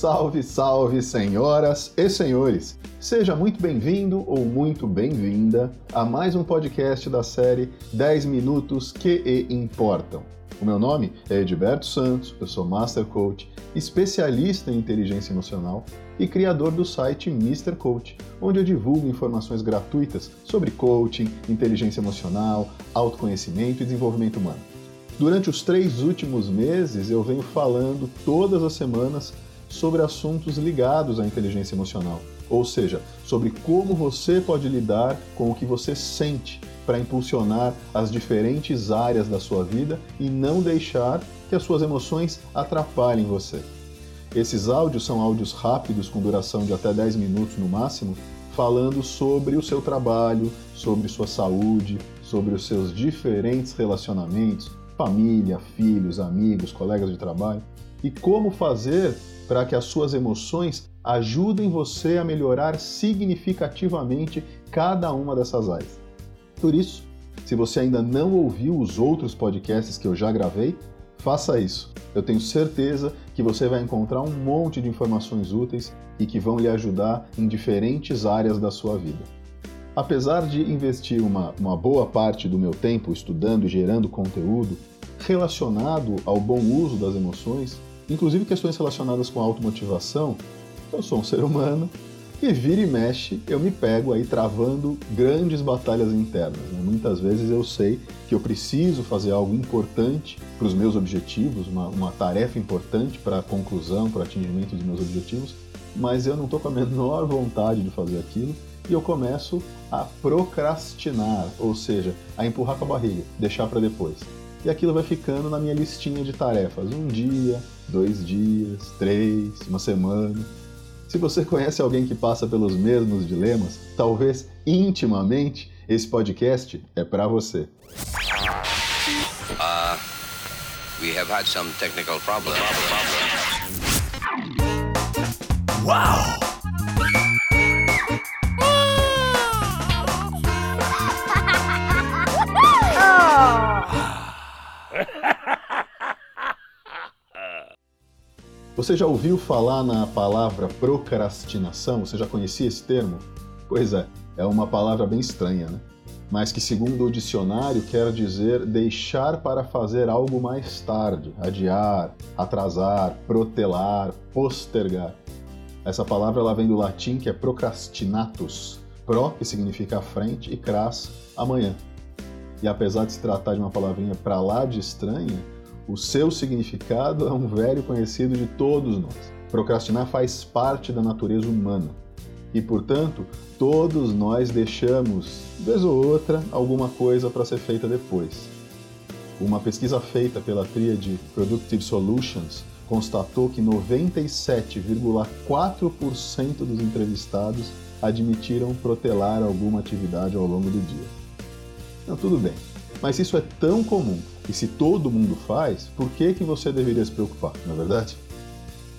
Salve, salve, senhoras e senhores! Seja muito bem-vindo ou muito bem-vinda a mais um podcast da série 10 Minutos que Importam. O meu nome é Edberto Santos, eu sou Master Coach, especialista em inteligência emocional e criador do site Mr. Coach, onde eu divulgo informações gratuitas sobre coaching, inteligência emocional, autoconhecimento e desenvolvimento humano. Durante os três últimos meses, eu venho falando todas as semanas sobre assuntos ligados à inteligência emocional, ou seja, sobre como você pode lidar com o que você sente para impulsionar as diferentes áreas da sua vida e não deixar que as suas emoções atrapalhem você. Esses áudios são áudios rápidos, com duração de até 10 minutos no máximo, falando sobre o seu trabalho, sobre sua saúde, sobre os seus diferentes relacionamentos, família, filhos, amigos, colegas de trabalho, e como fazer para que as suas emoções ajudem você a melhorar significativamente cada uma dessas áreas. Por isso, se você ainda não ouviu os outros podcasts que eu já gravei, faça isso. Eu tenho certeza que você vai encontrar um monte de informações úteis e que vão lhe ajudar em diferentes áreas da sua vida. Apesar de investir uma, uma boa parte do meu tempo estudando e gerando conteúdo relacionado ao bom uso das emoções, inclusive questões relacionadas com automotivação, eu sou um ser humano e vira e mexe eu me pego aí travando grandes batalhas internas. Né? Muitas vezes eu sei que eu preciso fazer algo importante para os meus objetivos, uma, uma tarefa importante para a conclusão, para o atingimento dos meus objetivos, mas eu não estou com a menor vontade de fazer aquilo e eu começo a procrastinar, ou seja, a empurrar com a barriga, deixar para depois e aquilo vai ficando na minha listinha de tarefas. Um dia, dois dias, três, uma semana. Se você conhece alguém que passa pelos mesmos dilemas, talvez intimamente, esse podcast é para você. Uh, we have had some technical problems. Wow! Você já ouviu falar na palavra procrastinação? Você já conhecia esse termo? Pois é, é uma palavra bem estranha, né? Mas que, segundo o dicionário, quer dizer deixar para fazer algo mais tarde, adiar, atrasar, protelar, postergar. Essa palavra ela vem do latim que é procrastinatus, pro, que significa frente, e cras, amanhã. E apesar de se tratar de uma palavrinha para lá de estranha, o seu significado é um velho conhecido de todos nós. Procrastinar faz parte da natureza humana e, portanto, todos nós deixamos, vez ou outra, alguma coisa para ser feita depois. Uma pesquisa feita pela tríade Productive Solutions constatou que 97,4% dos entrevistados admitiram protelar alguma atividade ao longo do dia. Então, tudo bem. Mas isso é tão comum e se todo mundo faz, por que, que você deveria se preocupar, não é verdade?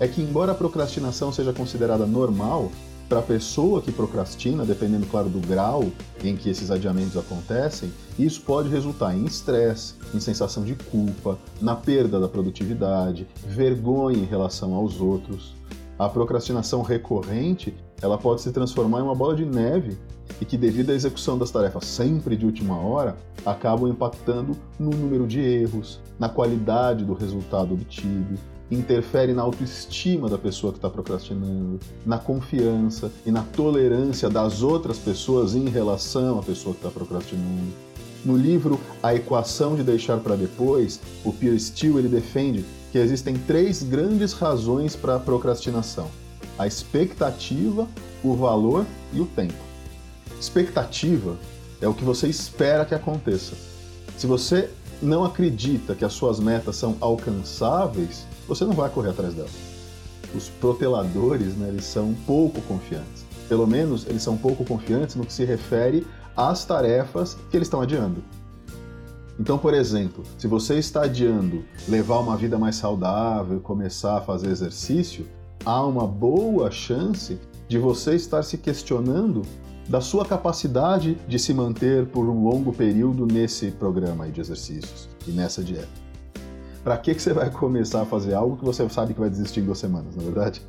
É que, embora a procrastinação seja considerada normal, para a pessoa que procrastina, dependendo, claro, do grau em que esses adiamentos acontecem, isso pode resultar em estresse, em sensação de culpa, na perda da produtividade, vergonha em relação aos outros. A procrastinação recorrente, ela pode se transformar em uma bola de neve e que, devido à execução das tarefas sempre de última hora, acabam impactando no número de erros, na qualidade do resultado obtido, interfere na autoestima da pessoa que está procrastinando, na confiança e na tolerância das outras pessoas em relação à pessoa que está procrastinando. No livro A Equação de Deixar para Depois, o Pierre Steele ele defende que existem três grandes razões para a procrastinação: a expectativa, o valor e o tempo. Expectativa é o que você espera que aconteça. Se você não acredita que as suas metas são alcançáveis, você não vai correr atrás delas. Os proteladores, né, eles são pouco confiantes. Pelo menos eles são pouco confiantes no que se refere às tarefas que eles estão adiando. Então, por exemplo, se você está adiando levar uma vida mais saudável, começar a fazer exercício, há uma boa chance de você estar se questionando da sua capacidade de se manter por um longo período nesse programa de exercícios e nessa dieta. Para que, que você vai começar a fazer algo que você sabe que vai desistir em duas semanas, na é verdade?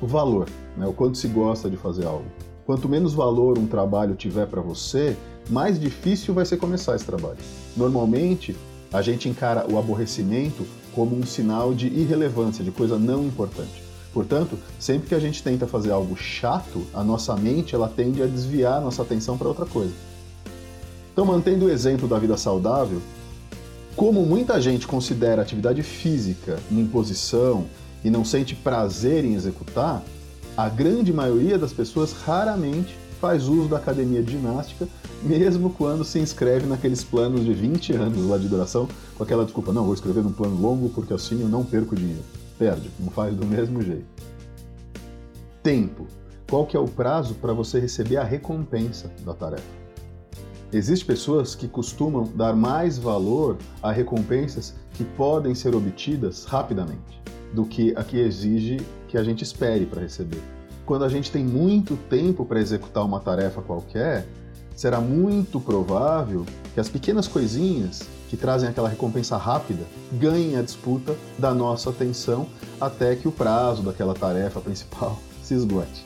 o valor, né? o quanto se gosta de fazer algo. Quanto menos valor um trabalho tiver para você, mais difícil vai ser começar esse trabalho. Normalmente, a gente encara o aborrecimento como um sinal de irrelevância, de coisa não importante. Portanto, sempre que a gente tenta fazer algo chato, a nossa mente ela tende a desviar a nossa atenção para outra coisa. Então, mantendo o exemplo da vida saudável, como muita gente considera atividade física uma imposição e não sente prazer em executar, a grande maioria das pessoas raramente faz uso da academia de ginástica, mesmo quando se inscreve naqueles planos de 20 anos lá de duração, com aquela desculpa, não, vou escrever num plano longo porque assim eu não perco dinheiro. Perde, não faz do mesmo jeito. Tempo. Qual que é o prazo para você receber a recompensa da tarefa? Existem pessoas que costumam dar mais valor a recompensas que podem ser obtidas rapidamente do que a que exige que a gente espere para receber. Quando a gente tem muito tempo para executar uma tarefa qualquer, será muito provável que as pequenas coisinhas que trazem aquela recompensa rápida ganhem a disputa da nossa atenção até que o prazo daquela tarefa principal se esgote.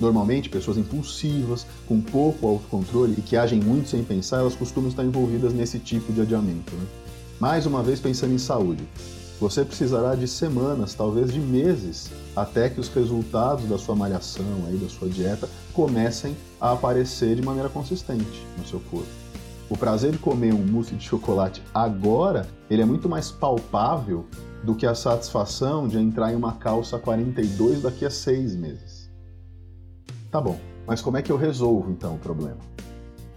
Normalmente, pessoas impulsivas, com pouco autocontrole e que agem muito sem pensar, elas costumam estar envolvidas nesse tipo de adiamento. Né? Mais uma vez, pensando em saúde, você precisará de semanas, talvez de meses, até que os resultados da sua malhação, aí, da sua dieta, comecem a aparecer de maneira consistente no seu corpo. O prazer de comer um mousse de chocolate agora, ele é muito mais palpável do que a satisfação de entrar em uma calça 42 daqui a seis meses. Tá bom, mas como é que eu resolvo então o problema?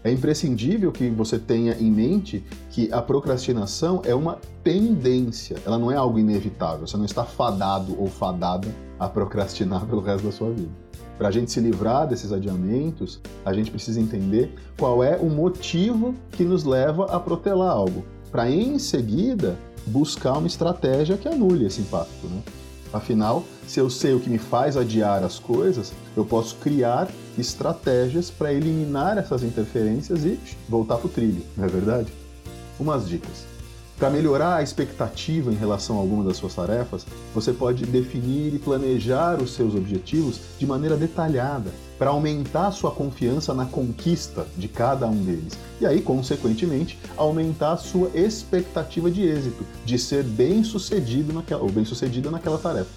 É imprescindível que você tenha em mente que a procrastinação é uma tendência, ela não é algo inevitável. Você não está fadado ou fadada a procrastinar pelo resto da sua vida. Para a gente se livrar desses adiamentos, a gente precisa entender qual é o motivo que nos leva a protelar algo, para em seguida buscar uma estratégia que anule esse impacto. Né? Afinal, se eu sei o que me faz adiar as coisas, eu posso criar estratégias para eliminar essas interferências e voltar para o trilho, não é verdade? Umas dicas. Para melhorar a expectativa em relação a alguma das suas tarefas, você pode definir e planejar os seus objetivos de maneira detalhada, para aumentar sua confiança na conquista de cada um deles. E aí, consequentemente, aumentar sua expectativa de êxito, de ser bem-sucedido naquela, ou bem-sucedida naquela tarefa.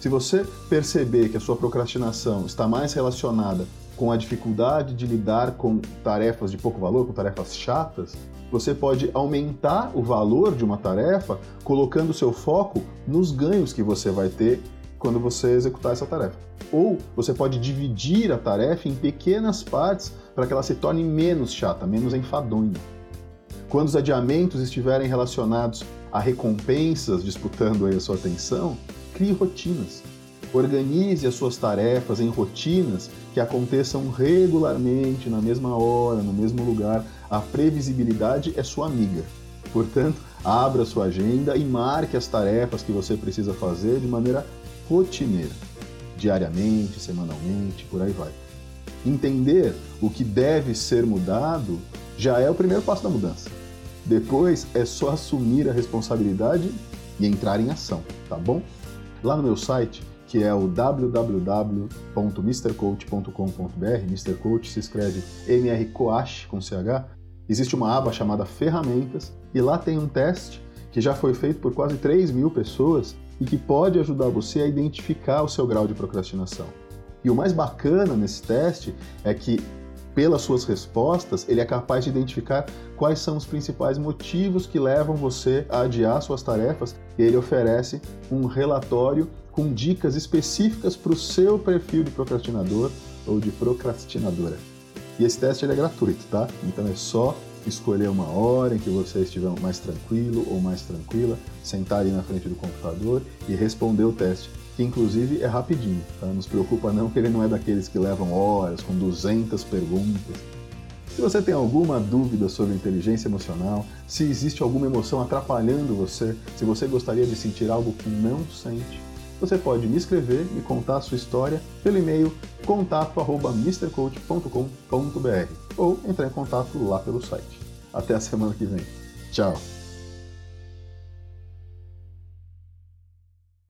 Se você perceber que a sua procrastinação está mais relacionada com a dificuldade de lidar com tarefas de pouco valor, com tarefas chatas, você pode aumentar o valor de uma tarefa colocando seu foco nos ganhos que você vai ter quando você executar essa tarefa. Ou você pode dividir a tarefa em pequenas partes para que ela se torne menos chata, menos enfadonha. Quando os adiamentos estiverem relacionados a recompensas disputando a sua atenção, crie rotinas. Organize as suas tarefas em rotinas que aconteçam regularmente, na mesma hora, no mesmo lugar. A previsibilidade é sua amiga. Portanto, abra sua agenda e marque as tarefas que você precisa fazer de maneira rotineira, diariamente, semanalmente, por aí vai. Entender o que deve ser mudado já é o primeiro passo da mudança. Depois é só assumir a responsabilidade e entrar em ação, tá bom? Lá no meu site, que é o www.mrcoach.com.br, Mr. Coach se escreve MRCoach com CH, existe uma aba chamada Ferramentas e lá tem um teste que já foi feito por quase 3 mil pessoas e que pode ajudar você a identificar o seu grau de procrastinação. E o mais bacana nesse teste é que, pelas suas respostas, ele é capaz de identificar quais são os principais motivos que levam você a adiar suas tarefas e ele oferece um relatório com dicas específicas para o seu perfil de procrastinador ou de procrastinadora. E esse teste é gratuito, tá? Então é só escolher uma hora em que você estiver mais tranquilo ou mais tranquila, sentar ali na frente do computador e responder o teste, que inclusive é rapidinho, tá? Não se preocupa não que ele não é daqueles que levam horas, com 200 perguntas. Se você tem alguma dúvida sobre inteligência emocional, se existe alguma emoção atrapalhando você, se você gostaria de sentir algo que não sente, você pode me escrever, me contar a sua história pelo e-mail contato@mrcoach.com.br ou entrar em contato lá pelo site. Até a semana que vem. Tchau!